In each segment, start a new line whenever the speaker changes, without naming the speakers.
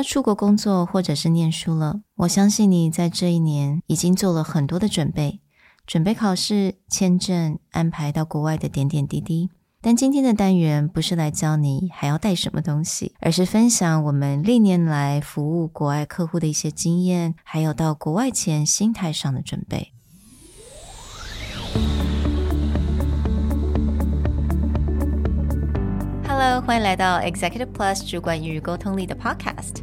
要出国工作或者是念书了，我相信你在这一年已经做了很多的准备，准备考试、签证、安排到国外的点点滴滴。但今天的单元不是来教你还要带什么东西，而是分享我们历年来服务国外客户的一些经验，还有到国外前心态上的准备。Hello，欢迎来到 Executive Plus 主管与沟通力的 Podcast。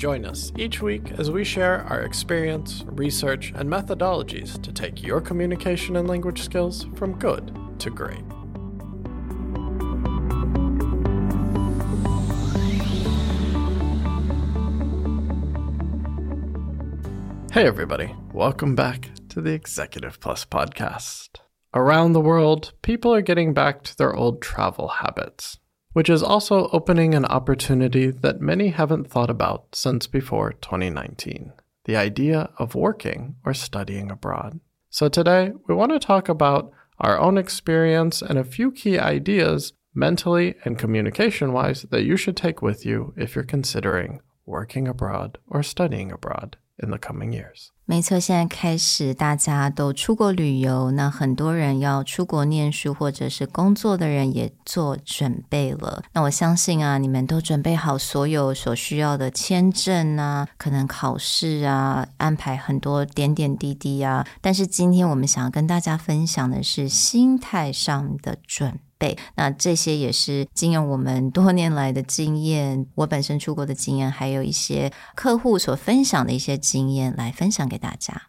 Join us each week as we share our experience, research, and methodologies to take your communication and language skills from good to great. Hey, everybody. Welcome back to the Executive Plus podcast. Around the world, people are getting back to their old travel habits, which is also opening an opportunity that many haven't thought about since before 2019 the idea of working or studying abroad. So, today we want to talk about our own experience and a few key ideas mentally and communication wise that you should take with you if you're considering working abroad or studying abroad in the coming years.
没错，现在开始大家都出国旅游，那很多人要出国念书或者是工作的人也做准备了。那我相信啊，你们都准备好所有所需要的签证啊，可能考试啊，安排很多点点滴滴啊。但是今天我们想要跟大家分享的是心态上的准。倍。那这些也是经由我们多年来的经验，我本身出国的经验，还有一些客户所分享的一些经验来分享给大家。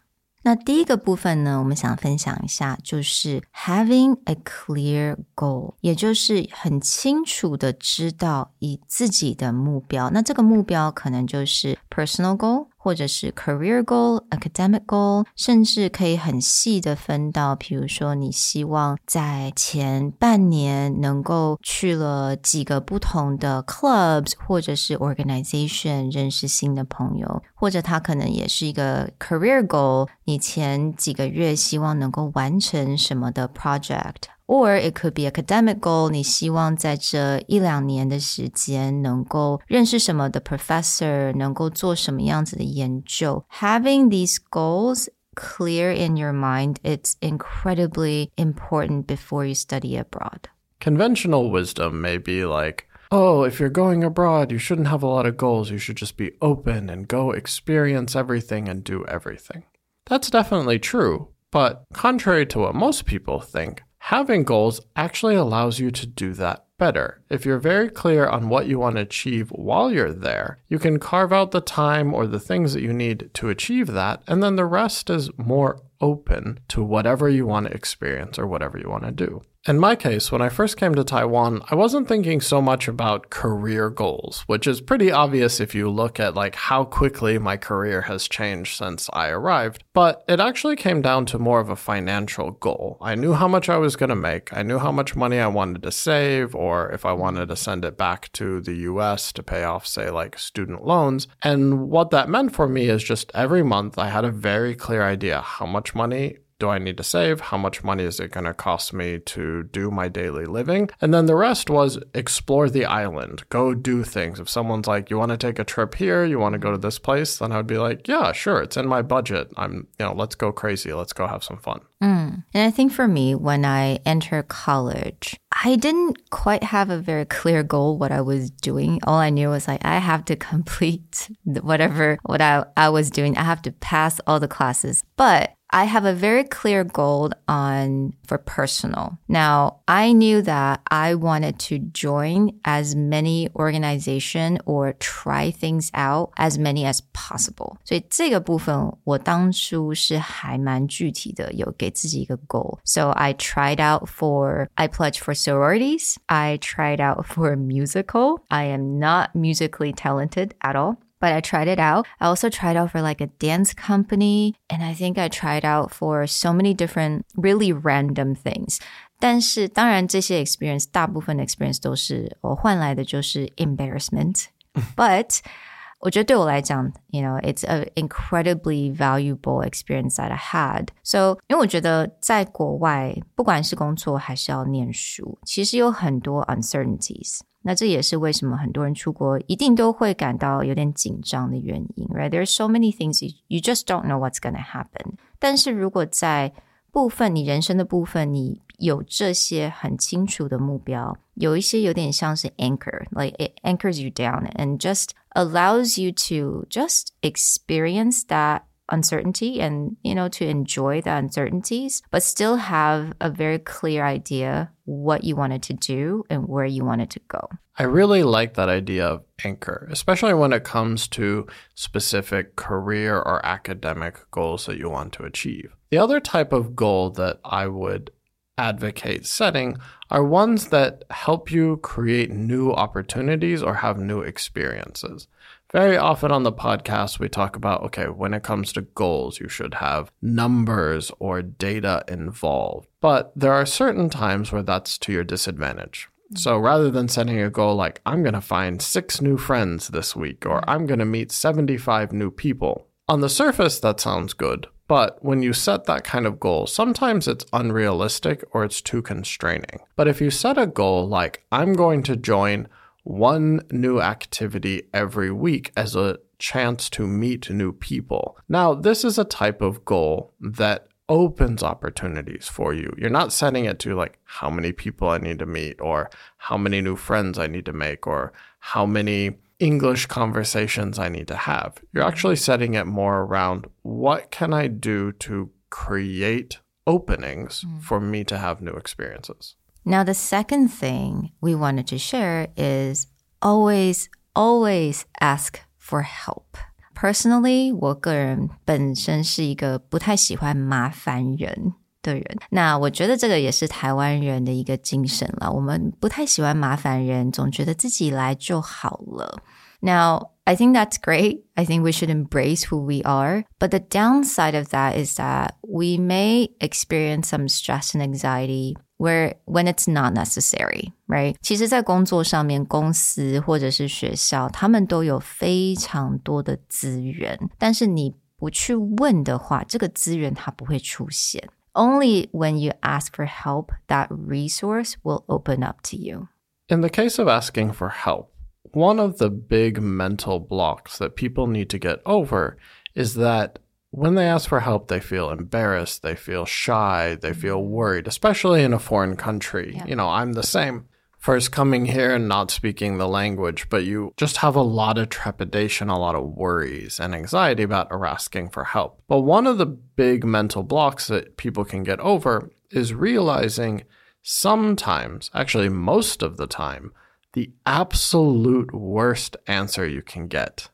那第一个部分呢，我们想分享一下，就是 having a clear goal，也就是很清楚的知道以自己的目标。那这个目标可能就是 personal goal。或者是 career goal、academic goal，甚至可以很细的分到，比如说你希望在前半年能够去了几个不同的 clubs 或者是 organization 认识新的朋友，或者它可能也是一个 career goal，你前几个月希望能够完成什么的 project。or it could be academic goal，你希望在这一两年的时间能够认识什么的 professor，能够做什么样子的研究。Having these goals clear in your mind, it's incredibly important before you study abroad.
Conventional wisdom may be like, oh, if you're going abroad, you shouldn't have a lot of goals. You should just be open and go experience everything and do everything. That's definitely true. But contrary to what most people think, Having goals actually allows you to do that better. If you're very clear on what you want to achieve while you're there, you can carve out the time or the things that you need to achieve that, and then the rest is more open to whatever you want to experience or whatever you want to do. In my case, when I first came to Taiwan, I wasn't thinking so much about career goals, which is pretty obvious if you look at like how quickly my career has changed since I arrived, but it actually came down to more of a financial goal. I knew how much I was going to make. I knew how much money I wanted to save or if I wanted to send it back to the US to pay off say like student loans. And what that meant for me is just every month I had a very clear idea how much money do I need to save? How much money is it going to cost me to do my daily living? And then the rest was explore the island, go do things. If someone's like, you want to take a trip here, you want to go to this place, then I would be like, yeah, sure, it's in my budget. I'm, you know, let's go crazy, let's go have some fun.
Mm. And I think for me, when I enter college, I didn't quite have a very clear goal what I was doing. All I knew was like I have to complete whatever what I, I was doing. I have to pass all the classes. But I have a very clear goal on for personal. Now, I knew that I wanted to join as many organization or try things out as many as possible. 所以这个部分我当初是还蛮具体的，有给自己一个 goal. So I tried out for I pledged for sororities. I tried out for musical. I am not musically talented at all. but I tried it out. I also tried out for like a dance company, and I think I tried out for so many different really random things. 但是当然这些 experience 大部分的 experience 都是我换来的就是 embarrassment。But 我觉得对我来讲，you know, it's an incredibly valuable experience that I had. So，因为我觉得在国外，不管是工作还是要念书，其实有很多 uncertainties。 那这也是为什么很多人出国一定都会感到有点紧张的原因，right? There are so many things you you just don't know what's going to happen. 但是如果在部分你人生的部分，你有这些很清楚的目标，有一些有点像是 anchor，like it anchors you down and just allows you to just experience that uncertainty and you know to enjoy the uncertainties but still have a very clear idea what you wanted to do and where you wanted to go.
I really like that idea of anchor especially when it comes to specific career or academic goals that you want to achieve. The other type of goal that i would advocate setting are ones that help you create new opportunities or have new experiences very often on the podcast, we talk about okay, when it comes to goals, you should have numbers or data involved. But there are certain times where that's to your disadvantage. So rather than setting a goal like, I'm going to find six new friends this week, or I'm going to meet 75 new people, on the surface, that sounds good. But when you set that kind of goal, sometimes it's unrealistic or it's too constraining. But if you set a goal like, I'm going to join one new activity every week as a chance to meet new people. Now, this is a type of goal that opens opportunities for you. You're not setting it to like how many people I need to meet or how many new friends I need to make or how many English conversations I need to have. You're actually setting it more around what can I do to create openings mm. for me to have new experiences.
Now, the second thing we wanted to share is always, always ask for help. Personally，我个人本身是一个不太喜欢麻烦人的人。那我觉得这个也是台湾人的一个精神了。我们不太喜欢麻烦人，总觉得自己来就好了。 Now, I think that's great. I think we should embrace who we are. But the downside of that is that we may experience some stress and anxiety where when it's not necessary, right? 其实，在工作上面，公司或者是学校，他们都有非常多的资源，但是你不去问的话，这个资源它不会出现。Only when you ask for help, that resource will open up to you.
In the case of asking for help, one of the big mental blocks that people need to get over is that when they ask for help, they feel embarrassed, they feel shy, they feel mm-hmm. worried, especially in a foreign country. Yeah. You know, I'm the same. First coming here and not speaking the language, but you just have a lot of trepidation, a lot of worries and anxiety about asking for help. But one of the big mental blocks that people can get over is realizing sometimes, actually, most of the time, the absolute worst answer you can get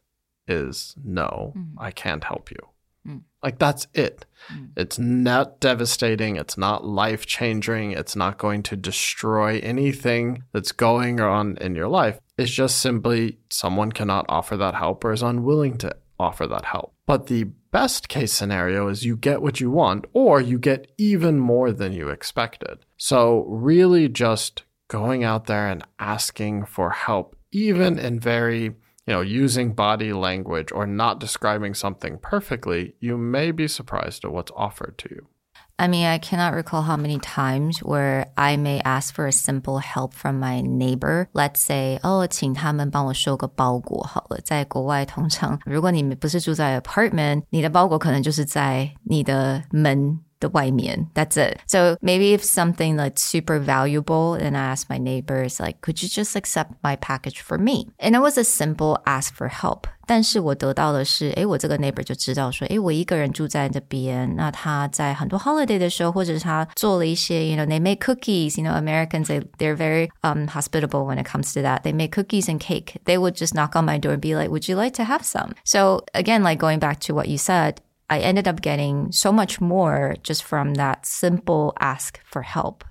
is no, mm. I can't help you. Mm. Like that's it. Mm. It's not devastating. It's not life changing. It's not going to destroy anything that's going on in your life. It's just simply someone cannot offer that help or is unwilling to offer that help. But the best case scenario is you get what you want or you get even more than you expected. So, really just going out there and asking for help, even in very you know, using body language or not describing something perfectly, you may be surprised at what's offered to you.
I mean, I cannot recall how many times where I may ask for a simple help from my neighbor. Let's say, oh, 请他们帮我收个包裹好了。在国外，通常如果你不是住在 apartment，你的包裹可能就是在你的门 the 外面. That's it. So maybe if something like super valuable and I ask my neighbors like, could you just accept my package for me? And it was a simple ask for help. 但是我得到的是，诶，我这个 neighbor 就知道说，诶，我一个人住在这边，那他在很多 holiday 的时候，或者是他做了一些，you know, they make cookies. You know, Americans they they're very um hospitable when it comes to that. They make cookies and cake. They would just knock on my door and be like, "Would you like to have some?" So again, like going back to what you said, I ended up getting so much more just from that simple ask for help.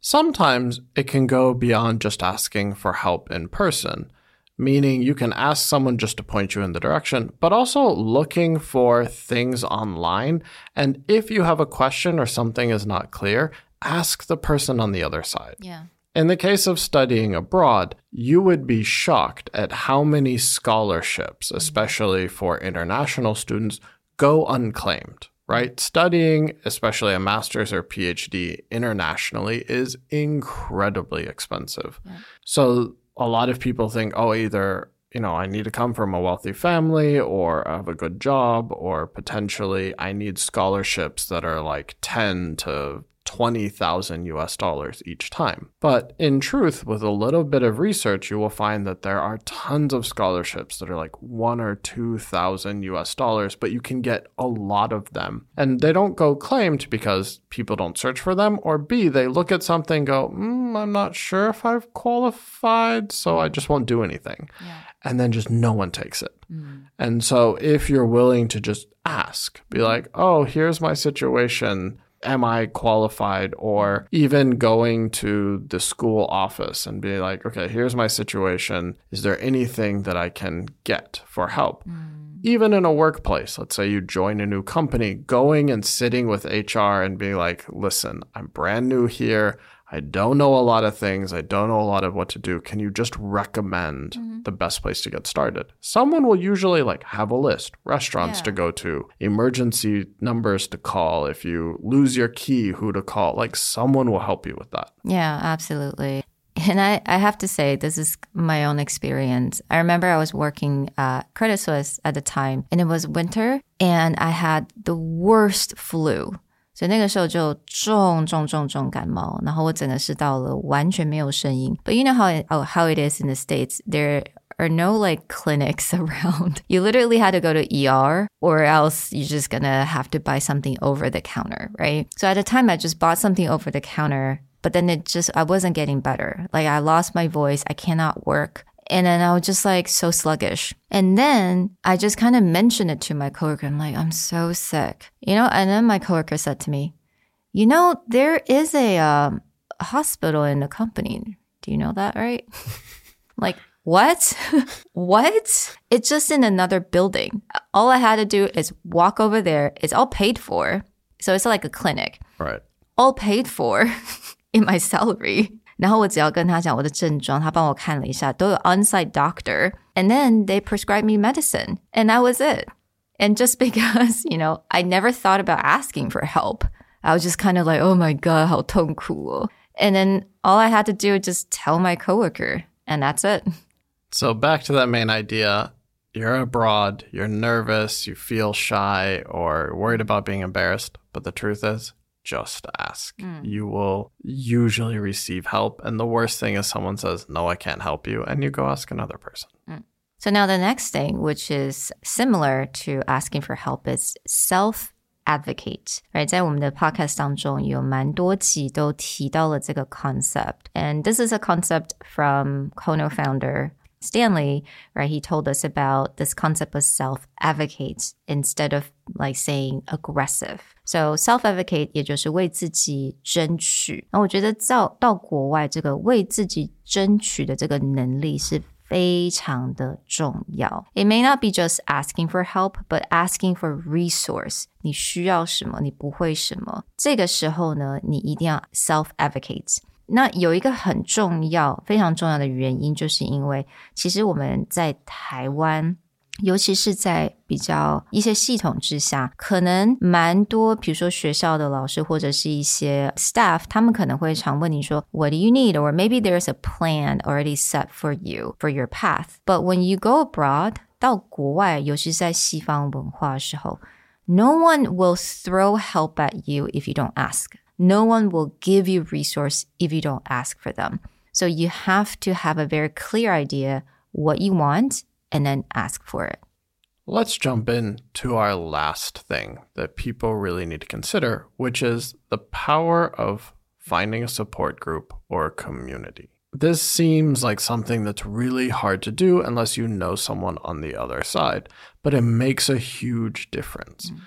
Sometimes it can go beyond just asking for help in person. meaning you can ask someone just to point you in the direction, but also looking for things online. And if you have a question or something is not clear, ask the person on the other side.
Yeah.
In the case of studying abroad, you would be shocked at how many scholarships, mm-hmm. especially for international students, go unclaimed, right? Studying, especially a master's or PhD internationally, is incredibly expensive.
Yeah.
So a lot of people think, oh, either you know, I need to come from a wealthy family or I have a good job, or potentially I need scholarships that are like 10 to 20,000 US dollars each time. But in truth, with a little bit of research, you will find that there are tons of scholarships that are like one or 2,000 US dollars, but you can get a lot of them. And they don't go claimed because people don't search for them, or B, they look at something go, mm, I'm not sure if I've qualified, so I just won't do anything.
Yeah.
And then just no one takes it. And so if you're willing to just ask, be like, oh, here's my situation am I qualified? Or even going to the school office and be like, okay, here's my situation. Is there anything that I can get for help? Mm. Even in a workplace, let's say you join a new company, going and sitting with HR and being like, listen, I'm brand new here. I don't know a lot of things. I don't know a lot of what to do. Can you just recommend mm-hmm. the best place to get started? Someone will usually like have a list, restaurants to go to, emergency numbers to call. If you lose your key, who to call. Like someone will help you with that.
Yeah, absolutely. And I, I have to say, this is my own experience. I remember I was working at Credit Suisse at the time, and it was winter, and I had the worst flu. 所以那个时候就重重重重感冒，然后我整个是到了完全没有声音。But you know how it, oh, how it is in the states, there are no like clinics around. You literally had to go to ER, or else you're just gonna have to buy something over the counter, right? So at the time, I just bought something over the counter but then it just I wasn't getting better. Like I lost my voice, I cannot work. And then I was just like so sluggish. And then I just kind of mentioned it to my coworker. I'm like, I'm so sick, you know. And then my coworker said to me, "You know, there is a, um, hospital in the company. Do you know that, right?" like, what? what? It's just in another building. All I had to do is walk over there. It's all paid for. So it's like a clinic
Right.
all paid for in my salary. 然后我只要跟他讲我的症状，他帮我看了一下，都有 on-site doctor, and then they prescribed me medicine, and that was it. And just because, you know, I never thought about asking for help, I was just kind of like, oh my god, 好痛苦哦. And then all I had to do was just tell my coworker, and that's it.
So back to that main idea. You're abroad, you're nervous, you feel shy or worried about being embarrassed, but the truth is, just ask. You will usually receive help. And the worst thing is someone says, No, I can't help you. And you go ask another person.
So now the next thing, which is similar to asking for help, is self advocate. Right，在我们的 podcast 当中有蛮多集都提到了这个 concept, and this is a concept from Kono founder. Stanley, right? He told us about this concept of self advocate instead of like saying aggressive. So self advocate 也就是为自己争取。那我觉得到到国外，这个为自己争取的这个能力是非常的重要。It may not be just asking for help, but asking for resource. 你需要什么？你不会什么？这个时候呢，你一定要 self advocate。那有一个很重要、非常重要的原因，就是因为其实我们在台湾。 尤其是在比较一些系统之下，可能蛮多，比如说学校的老师或者是一些 staff，他们可能会常问你说，What do you need? Or maybe there's a plan already set for you for your path. But when you go abroad，到国外，尤其是在西方文化的时候，No one will throw help at you if you don't ask. No one will give you resource if you don't ask for them. So you have to have a very clear idea what you want and then ask for it.
Let's jump in to our last thing that people really need to consider, which is the power of finding a support group or a community. This seems like something that's really hard to do unless you know someone on the other side, but it makes a huge difference. Mm-hmm.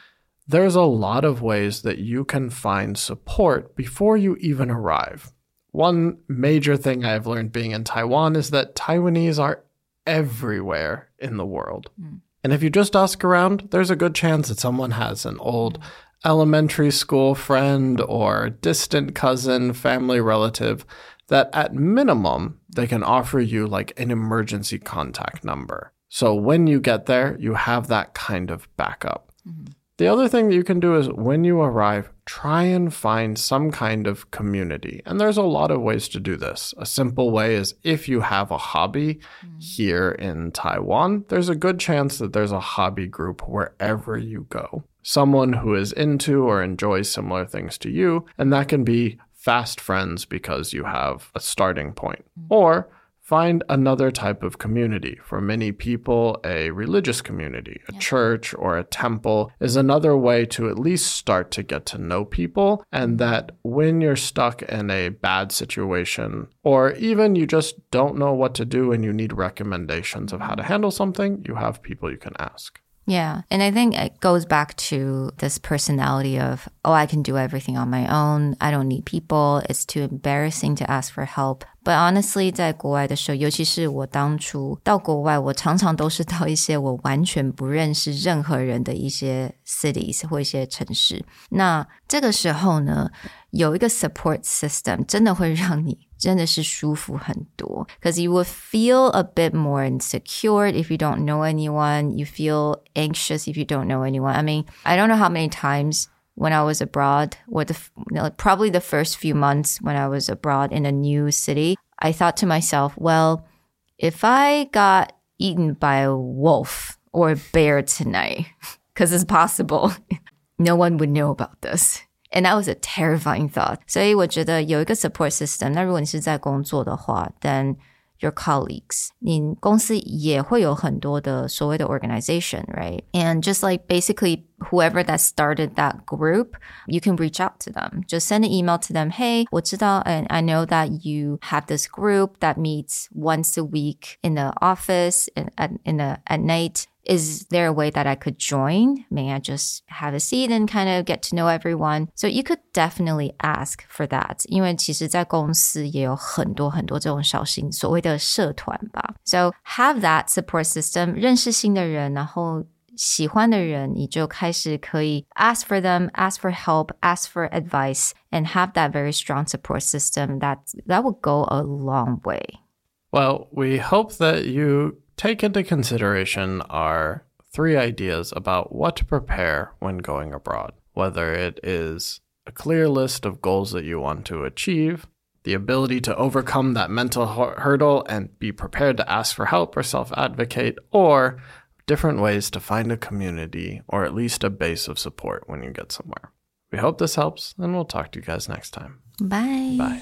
There's a lot of ways that you can find support before you even arrive. One major thing I've learned being in Taiwan is that Taiwanese are everywhere in the world. Hmm. And if you just ask around, there's a good chance that someone has an old elementary school friend or distant cousin, family relative that at minimum they can offer you like an emergency contact number. So when you get there, you have that kind of backup. Mm-hmm. The other thing that you can do is when you arrive, try and find some kind of community. And there's a lot of ways to do this. A simple way is if you have a hobby mm-hmm. here in Taiwan, there's a good chance that there's a hobby group wherever you go. Someone who is into or enjoys similar things to you, and that can be fast friends because you have a starting point. Mm-hmm. Or Find another type of community. For many people, a religious community, a church, or a temple is another way to at least start to get to know people. And that when you're stuck in a bad situation, or even you just don't know what to do and you need recommendations of how to handle something, you have people you can ask.
Yeah. And I think it goes back to this personality of, oh, I can do everything on my own. I don't need people. It's too embarrassing to ask for help. But honestly，在国外的时候，尤其是我当初到国外，我常常都是到一些我完全不认识任何人的一些 cities 或一些城市。那这个时候呢，有一个 support system 真的会让你 真的是舒服很多。Because you will feel a bit more insecure if you don't know anyone. You feel anxious if you don't know anyone. I mean, I don't know how many times when I was abroad, or the probably the first few months when I was abroad in a new city, I thought to myself, well, if I got eaten by a wolf or a bear tonight, because it's possible, no one would know about this. And that was a terrifying thought. 所以我觉得有一个 support system。那如果你是在工作的话，then your colleagues，你公司也会有很多的所谓的 organization，right？And just like basically whoever that started that group, you can reach out to them. Just send an email to them. Hey, 我知道 and I know that you have this group that meets once a week in the office and at, in the at night. Is there a way that I could join? May I just have a seat and kind of get to know everyone? So you could definitely ask for that. 因为其实在公司也有很多很多这种小型所谓的社团吧。So have that support system. 认识新的人，然后喜欢的人，你就开始可以 ask for them, ask for help, ask for advice, and have that very strong support system. That that will go a long way.
Well, we hope that you take into consideration our three ideas about what to prepare when going abroad, whether it is a clear list of goals that you want to achieve, the ability to overcome that mental hurdle and be prepared to ask for help or self advocate, or different ways to find a community or at least a base of support when you get somewhere. We hope this helps, and we'll talk to you guys next time.
Bye.
Bye.